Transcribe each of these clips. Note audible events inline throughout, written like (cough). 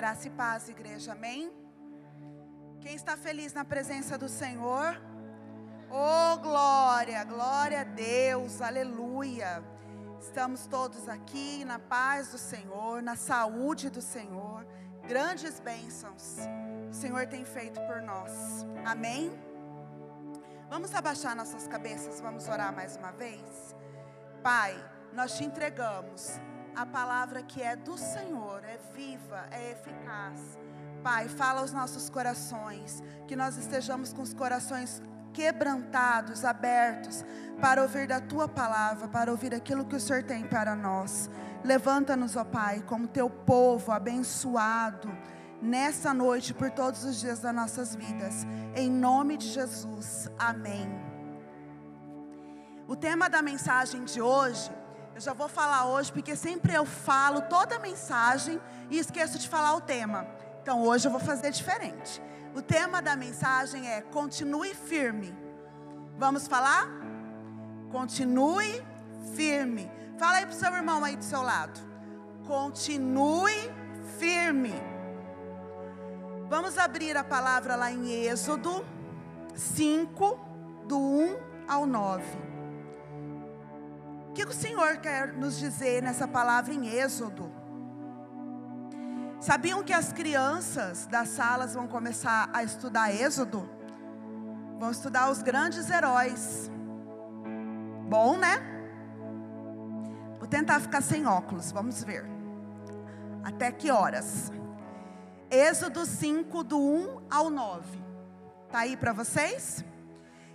Graça e paz, igreja, amém? Quem está feliz na presença do Senhor? Oh, glória, glória a Deus, aleluia. Estamos todos aqui na paz do Senhor, na saúde do Senhor, grandes bênçãos o Senhor tem feito por nós, amém? Vamos abaixar nossas cabeças, vamos orar mais uma vez? Pai, nós te entregamos a palavra que é do Senhor, é viva, é eficaz. Pai, fala aos nossos corações, que nós estejamos com os corações quebrantados, abertos, para ouvir da tua palavra, para ouvir aquilo que o Senhor tem para nós. Levanta-nos, ó Pai, como teu povo abençoado, nessa noite, por todos os dias das nossas vidas. Em nome de Jesus, amém. O tema da mensagem de hoje eu já vou falar hoje, porque sempre eu falo toda a mensagem e esqueço de falar o tema. Então hoje eu vou fazer diferente. O tema da mensagem é continue firme. Vamos falar? Continue firme. Fala aí para o seu irmão aí do seu lado. Continue firme. Vamos abrir a palavra lá em Êxodo 5, do 1 ao 9. O que o Senhor quer nos dizer nessa palavra em Êxodo? Sabiam que as crianças das salas vão começar a estudar Êxodo? Vão estudar os grandes heróis. Bom, né? Vou tentar ficar sem óculos, vamos ver. Até que horas? Êxodo 5, do 1 ao 9. Está aí para vocês?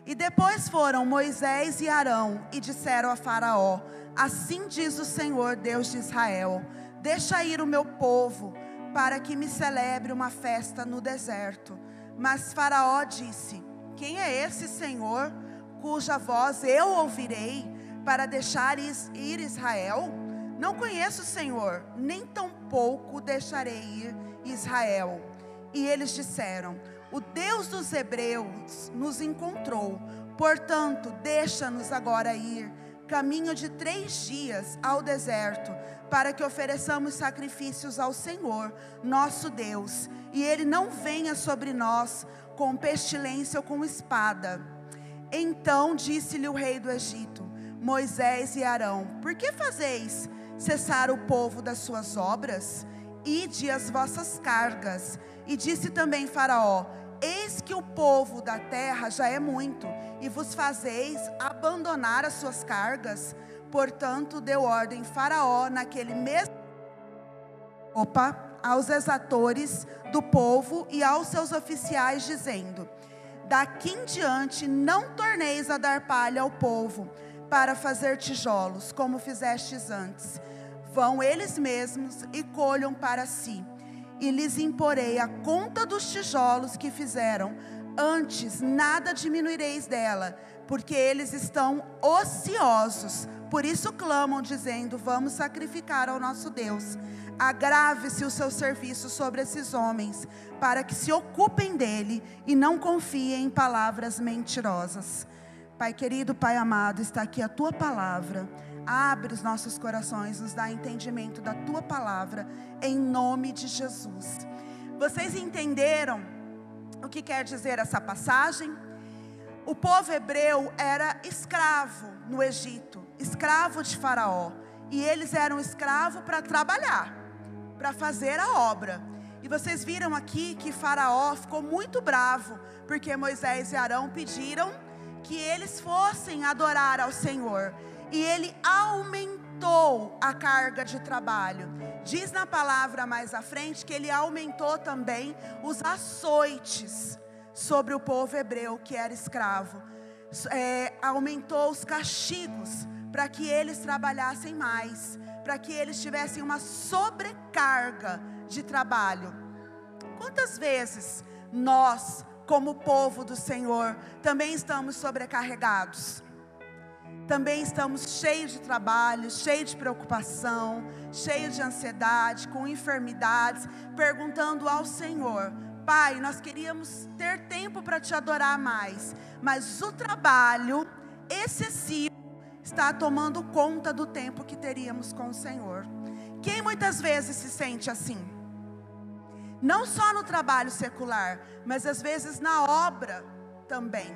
E depois foram Moisés e Arão e disseram a Faraó: Assim diz o Senhor, Deus de Israel: Deixa ir o meu povo, para que me celebre uma festa no deserto. Mas Faraó disse: Quem é esse Senhor, cuja voz eu ouvirei, para deixar ir Israel? Não conheço o Senhor, nem tampouco deixarei ir Israel. E eles disseram: o Deus dos Hebreus nos encontrou, portanto, deixa-nos agora ir, caminho de três dias ao deserto, para que ofereçamos sacrifícios ao Senhor, nosso Deus, e Ele não venha sobre nós com pestilência ou com espada. Então disse-lhe o rei do Egito, Moisés e Arão: Por que fazeis cessar o povo das suas obras? Ide as vossas cargas. E disse também Faraó: Eis que o povo da terra já é muito, e vos fazeis abandonar as suas cargas. Portanto, deu ordem Faraó naquele mesmo opa, aos exatores do povo e aos seus oficiais, dizendo: Daqui em diante não torneis a dar palha ao povo para fazer tijolos, como fizestes antes. Vão eles mesmos e colham para si e lhes imporei a conta dos tijolos que fizeram. Antes nada diminuireis dela, porque eles estão ociosos. Por isso clamam, dizendo: Vamos sacrificar ao nosso Deus. Agrave-se o seu serviço sobre esses homens, para que se ocupem dele e não confiem em palavras mentirosas. Pai querido, Pai amado, está aqui a tua palavra Abre os nossos corações, nos dá entendimento da tua palavra, em nome de Jesus. Vocês entenderam o que quer dizer essa passagem? O povo hebreu era escravo no Egito, escravo de Faraó, e eles eram escravos para trabalhar, para fazer a obra. E vocês viram aqui que Faraó ficou muito bravo, porque Moisés e Arão pediram que eles fossem adorar ao Senhor e ele aumentou a carga de trabalho. Diz na palavra mais à frente que ele aumentou também os açoites sobre o povo hebreu que era escravo. É, aumentou os castigos para que eles trabalhassem mais, para que eles tivessem uma sobrecarga de trabalho. Quantas vezes nós, como povo do Senhor, também estamos sobrecarregados? Também estamos cheios de trabalho, cheios de preocupação, cheios de ansiedade, com enfermidades, perguntando ao Senhor: Pai, nós queríamos ter tempo para te adorar mais, mas o trabalho excessivo está tomando conta do tempo que teríamos com o Senhor. Quem muitas vezes se sente assim? Não só no trabalho secular, mas às vezes na obra também.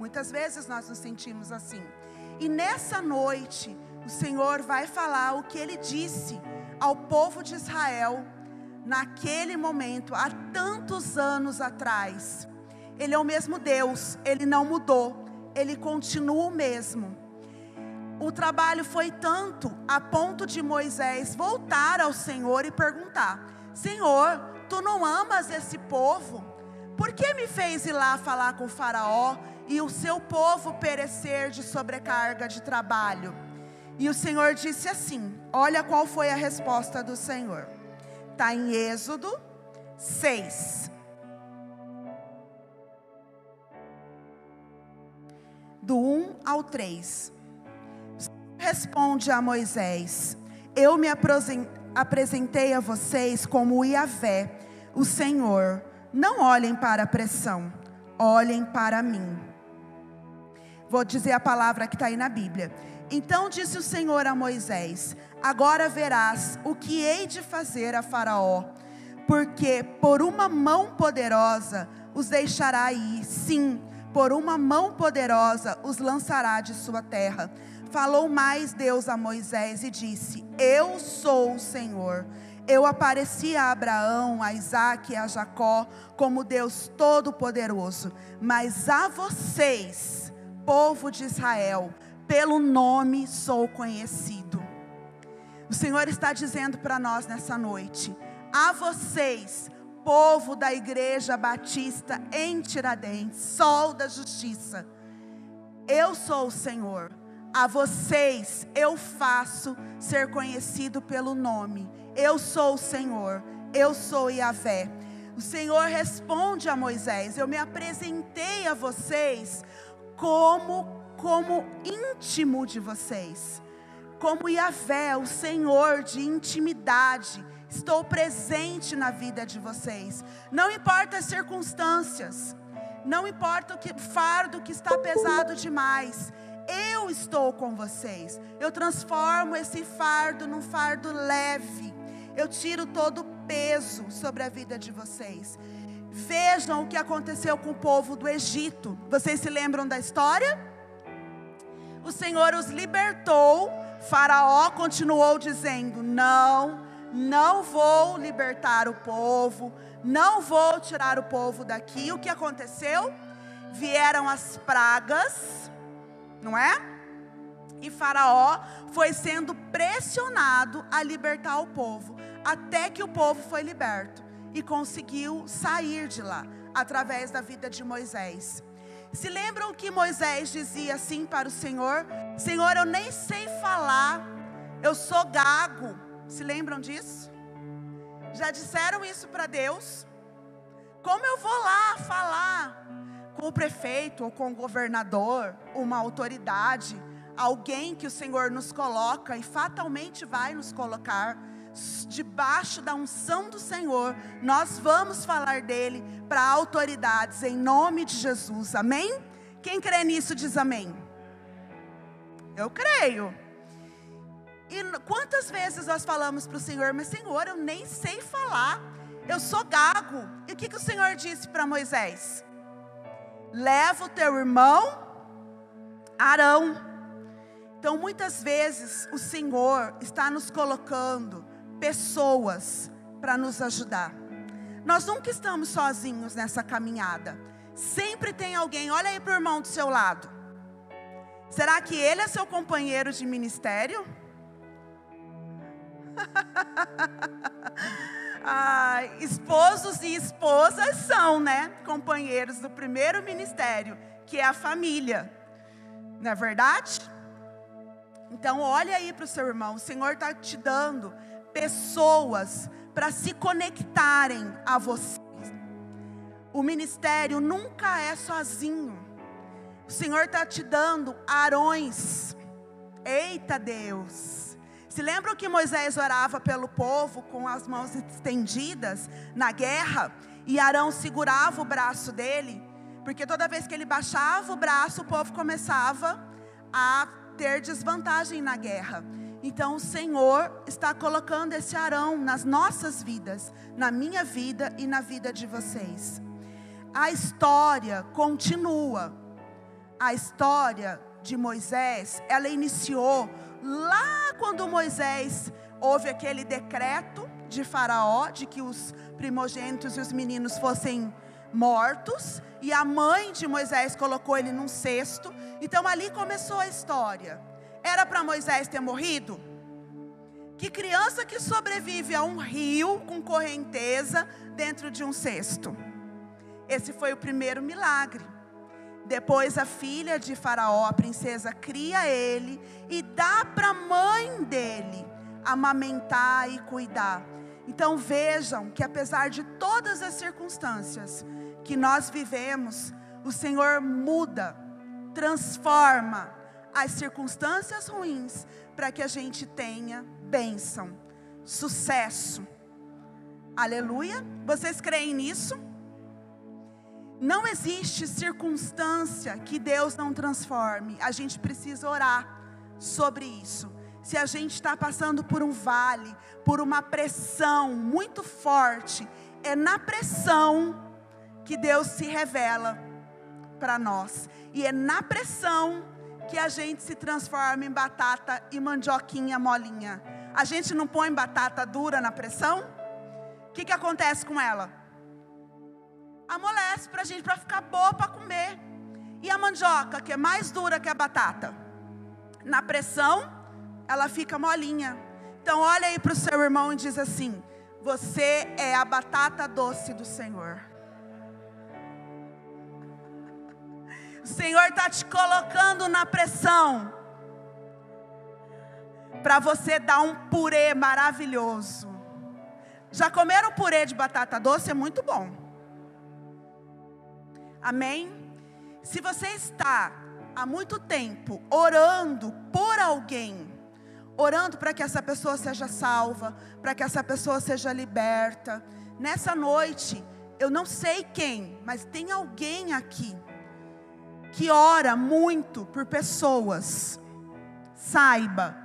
Muitas vezes nós nos sentimos assim. E nessa noite, o Senhor vai falar o que ele disse ao povo de Israel naquele momento, há tantos anos atrás. Ele é o mesmo Deus, ele não mudou, ele continua o mesmo. O trabalho foi tanto a ponto de Moisés voltar ao Senhor e perguntar: Senhor, tu não amas esse povo? Por que me fez ir lá falar com o Faraó e o seu povo perecer de sobrecarga de trabalho? E o Senhor disse assim: Olha qual foi a resposta do Senhor. Está em Êxodo 6. Do 1 ao 3. Responde a Moisés: Eu me apresentei a vocês como Iavé, o Senhor. Não olhem para a pressão, olhem para mim. Vou dizer a palavra que está aí na Bíblia. Então disse o Senhor a Moisés: Agora verás o que hei de fazer a Faraó, porque por uma mão poderosa os deixará ir, sim, por uma mão poderosa os lançará de sua terra. Falou mais Deus a Moisés e disse: Eu sou o Senhor. Eu apareci a Abraão, a Isaac e a Jacó como Deus Todo-Poderoso, mas a vocês, povo de Israel, pelo nome sou conhecido. O Senhor está dizendo para nós nessa noite: a vocês, povo da Igreja Batista em Tiradentes, Sol da Justiça, eu sou o Senhor. A vocês eu faço ser conhecido pelo nome. Eu sou o Senhor. Eu sou Yahvé. O Senhor responde a Moisés: Eu me apresentei a vocês como como íntimo de vocês, como Yahvé, o Senhor de intimidade. Estou presente na vida de vocês. Não importa as circunstâncias, não importa o que, fardo que está pesado demais. Eu estou com vocês. Eu transformo esse fardo num fardo leve. Eu tiro todo o peso sobre a vida de vocês. Vejam o que aconteceu com o povo do Egito. Vocês se lembram da história? o Senhor os libertou, Faraó continuou dizendo: Não, não vou libertar o povo, não vou tirar o povo daqui. O que aconteceu? Vieram as pragas, não é? E Faraó foi sendo pressionado a libertar o povo, até que o povo foi liberto e conseguiu sair de lá através da vida de Moisés. Se lembram que Moisés dizia assim para o Senhor: Senhor, eu nem sei falar, eu sou gago. Se lembram disso? Já disseram isso para Deus? Como eu vou lá falar com o prefeito ou com o governador, uma autoridade, alguém que o Senhor nos coloca e fatalmente vai nos colocar? Debaixo da unção do Senhor, nós vamos falar dele para autoridades em nome de Jesus. Amém? Quem crê nisso diz amém. Eu creio. E quantas vezes nós falamos para o Senhor, mas Senhor, eu nem sei falar, eu sou gago. E o que, que o Senhor disse para Moisés? Leva o teu irmão, Arão. Então, muitas vezes, o Senhor está nos colocando pessoas para nos ajudar. Nós nunca estamos sozinhos nessa caminhada. Sempre tem alguém, olha aí para o irmão do seu lado. Será que ele é seu companheiro de ministério? (laughs) ah, esposos e esposas são, né? Companheiros do primeiro ministério, que é a família. Não é verdade? Então, olha aí para o seu irmão. O Senhor está te dando pessoas para se conectarem a você. O ministério nunca é sozinho. O Senhor está te dando arões. Eita Deus! Se lembram que Moisés orava pelo povo com as mãos estendidas na guerra e Arão segurava o braço dele? Porque toda vez que ele baixava o braço, o povo começava a ter desvantagem na guerra. Então o Senhor está colocando esse Arão nas nossas vidas, na minha vida e na vida de vocês. A história continua. A história de Moisés, ela iniciou lá quando Moisés houve aquele decreto de Faraó de que os primogênitos e os meninos fossem mortos, e a mãe de Moisés colocou ele num cesto. Então ali começou a história. Era para Moisés ter morrido? Que criança que sobrevive a um rio com correnteza dentro de um cesto? Esse foi o primeiro milagre. Depois a filha de Faraó, a princesa, cria ele e dá para a mãe dele amamentar e cuidar. Então vejam que apesar de todas as circunstâncias que nós vivemos, o Senhor muda, transforma as circunstâncias ruins para que a gente tenha bênção, sucesso. Aleluia? Vocês creem nisso? Não existe circunstância que Deus não transforme. A gente precisa orar sobre isso. Se a gente está passando por um vale, por uma pressão muito forte, é na pressão que Deus se revela para nós. E é na pressão que a gente se transforma em batata e mandioquinha molinha. A gente não põe batata dura na pressão? O que, que acontece com ela? Amolece para a gente, para ficar boa para comer. E a mandioca, que é mais dura que a batata? Na pressão, ela fica molinha. Então, olha aí para o seu irmão e diz assim: Você é a batata doce do Senhor. O Senhor está te colocando na pressão para você dar um purê maravilhoso. Já comeram purê de batata doce? É muito bom. Amém? Se você está há muito tempo orando por alguém, orando para que essa pessoa seja salva, para que essa pessoa seja liberta, nessa noite, eu não sei quem, mas tem alguém aqui que ora muito por pessoas, saiba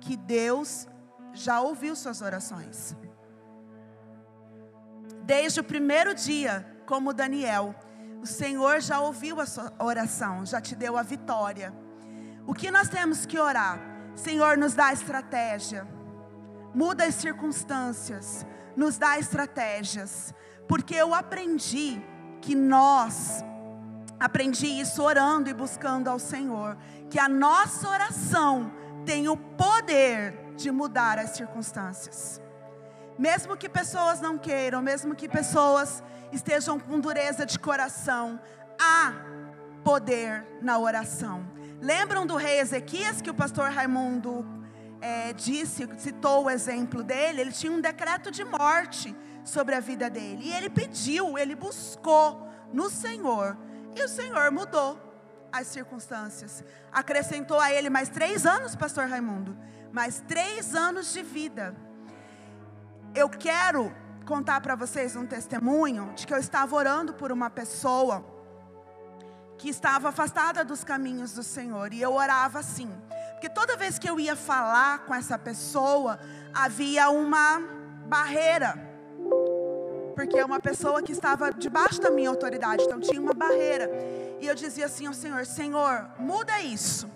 que Deus já ouviu suas orações. Desde o primeiro dia, como Daniel, o Senhor já ouviu a sua oração, já te deu a vitória. O que nós temos que orar? Senhor, nos dá estratégia, muda as circunstâncias, nos dá estratégias, porque eu aprendi que nós Aprendi isso orando e buscando ao Senhor, que a nossa oração tem o poder de mudar as circunstâncias. Mesmo que pessoas não queiram, mesmo que pessoas estejam com dureza de coração, há poder na oração. Lembram do rei Ezequias que o pastor Raimundo é, disse, citou o exemplo dele? Ele tinha um decreto de morte sobre a vida dele e ele pediu, ele buscou no Senhor e o Senhor mudou as circunstâncias. Acrescentou a ele mais três anos, pastor Raimundo. Mais três anos de vida. Eu quero contar para vocês um testemunho de que eu estava orando por uma pessoa que estava afastada dos caminhos do Senhor. E eu orava assim. Porque toda vez que eu ia falar com essa pessoa, havia uma barreira porque é uma pessoa que estava debaixo da minha autoridade, então tinha uma barreira. E eu dizia assim ao Senhor: Senhor, muda isso,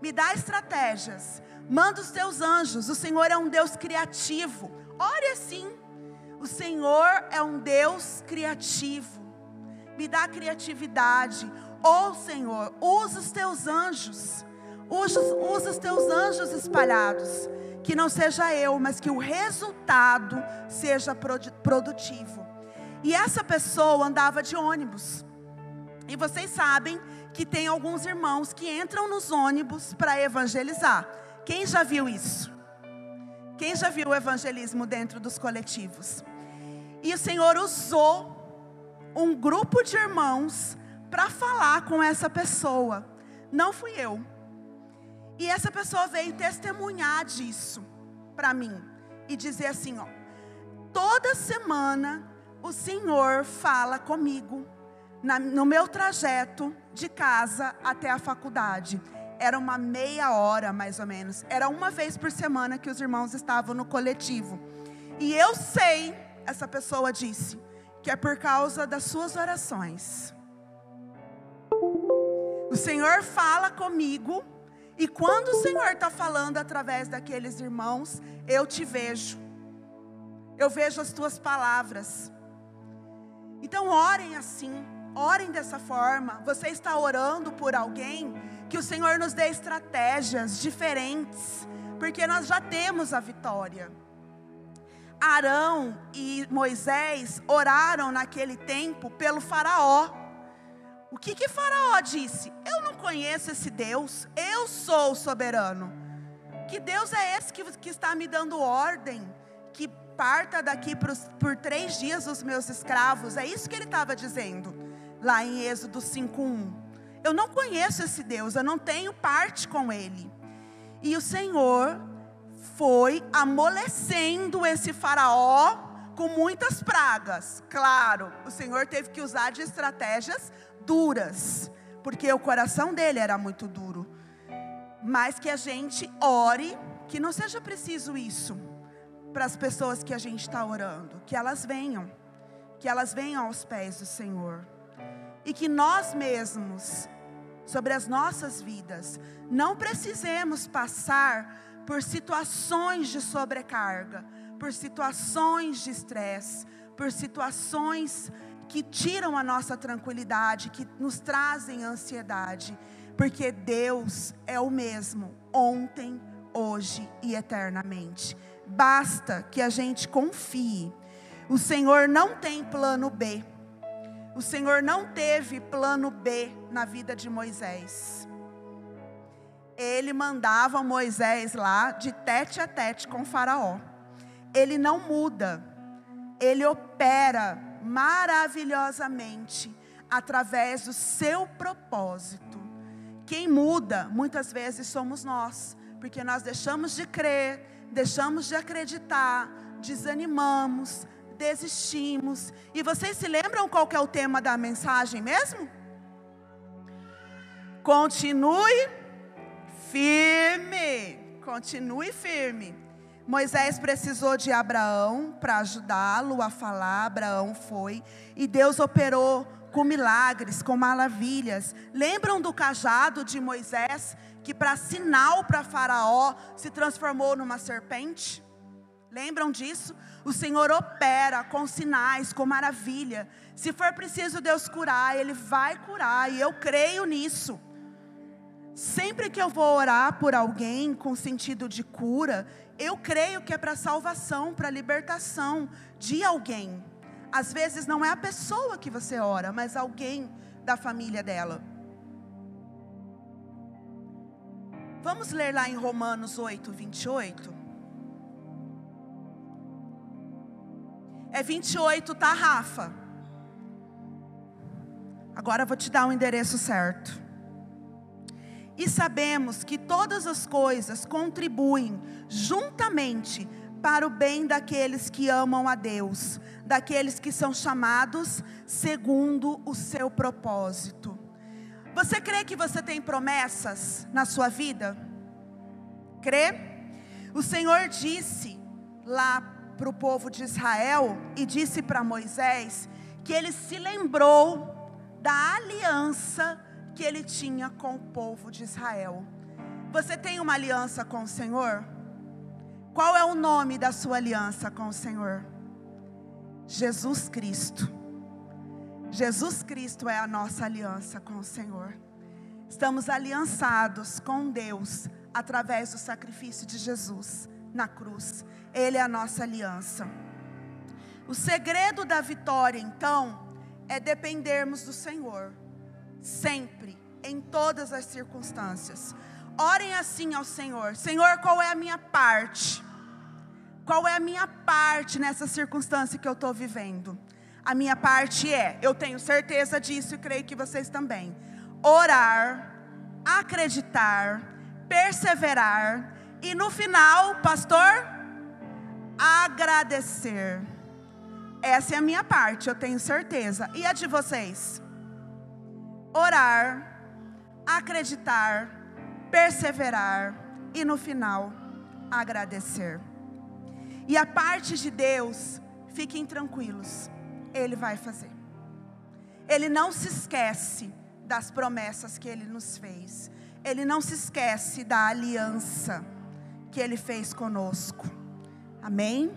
me dá estratégias, manda os teus anjos. O Senhor é um Deus criativo. Ore assim. O Senhor é um Deus criativo. Me dá criatividade. Oh Senhor, usa os teus anjos. Usa, usa os teus anjos espalhados que não seja eu, mas que o resultado seja produtivo. E essa pessoa andava de ônibus. E vocês sabem que tem alguns irmãos que entram nos ônibus para evangelizar. Quem já viu isso? Quem já viu o evangelismo dentro dos coletivos? E o Senhor usou um grupo de irmãos para falar com essa pessoa. Não fui eu. E essa pessoa veio testemunhar disso para mim e dizer assim, ó, toda semana o Senhor fala comigo na, no meu trajeto de casa até a faculdade. era uma meia hora mais ou menos. Era uma vez por semana que os irmãos estavam no coletivo. E eu sei, essa pessoa disse, que é por causa das suas orações. O Senhor fala comigo, e quando o Senhor está falando através daqueles irmãos, eu te vejo, eu vejo as tuas palavras. Então, orem assim, orem dessa forma. Você está orando por alguém, que o Senhor nos dê estratégias diferentes, porque nós já temos a vitória. Arão e Moisés oraram naquele tempo pelo Faraó. O que que Faraó disse? Eu não conheço esse Deus, eu sou o soberano. Que Deus é esse que, que está me dando ordem? Que parta daqui por, por três dias os meus escravos. É isso que ele estava dizendo, lá em Êxodo 5,1. Eu não conheço esse Deus, eu não tenho parte com ele. E o Senhor foi amolecendo esse faraó com muitas pragas. Claro, o Senhor teve que usar de estratégias duras, porque o coração dele era muito duro. Mas que a gente ore, que não seja preciso isso para as pessoas que a gente está orando, que elas venham, que elas venham aos pés do Senhor. E que nós mesmos, sobre as nossas vidas, não precisemos passar por situações de sobrecarga, por situações de estresse, por situações que tiram a nossa tranquilidade, que nos trazem ansiedade, porque Deus é o mesmo ontem, hoje e eternamente. Basta que a gente confie. O Senhor não tem plano B. O Senhor não teve plano B na vida de Moisés ele mandava Moisés lá de tete a tete com Faraó. Ele não muda, ele opera maravilhosamente através do seu propósito. Quem muda muitas vezes somos nós, porque nós deixamos de crer, deixamos de acreditar, desanimamos, desistimos. E vocês se lembram qual é o tema da mensagem mesmo? Continue Firme, continue firme. Moisés precisou de Abraão para ajudá-lo a falar. Abraão foi e Deus operou com milagres, com maravilhas. Lembram do cajado de Moisés que para sinal para Faraó se transformou numa serpente? Lembram disso? O Senhor opera com sinais, com maravilha. Se for preciso Deus curar, Ele vai curar, e eu creio nisso. Sempre que eu vou orar por alguém com sentido de cura, eu creio que é para salvação, para libertação de alguém. Às vezes não é a pessoa que você ora, mas alguém da família dela. Vamos ler lá em Romanos 8, 28. É 28, tá, Rafa? Agora eu vou te dar o endereço certo. E sabemos que todas as coisas contribuem juntamente para o bem daqueles que amam a Deus, daqueles que são chamados segundo o seu propósito. Você crê que você tem promessas na sua vida? Crê? O Senhor disse lá para o povo de Israel e disse para Moisés que ele se lembrou da aliança que ele tinha com o povo de Israel. Você tem uma aliança com o Senhor? Qual é o nome da sua aliança com o Senhor? Jesus Cristo. Jesus Cristo é a nossa aliança com o Senhor. Estamos aliançados com Deus através do sacrifício de Jesus na cruz. Ele é a nossa aliança. O segredo da vitória, então, é dependermos do Senhor sempre, em todas as circunstâncias. Orem assim ao Senhor: Senhor, qual é a minha parte? Qual é a minha parte nessa circunstância que eu estou vivendo? A minha parte é, eu tenho certeza disso e creio que vocês também. Orar, acreditar, perseverar e no final, pastor, agradecer. Essa é a minha parte, eu tenho certeza. E a de vocês? Orar, acreditar, perseverar e no final agradecer. E a parte de Deus, fiquem tranquilos, Ele vai fazer. Ele não se esquece das promessas que Ele nos fez. Ele não se esquece da aliança que Ele fez conosco. Amém?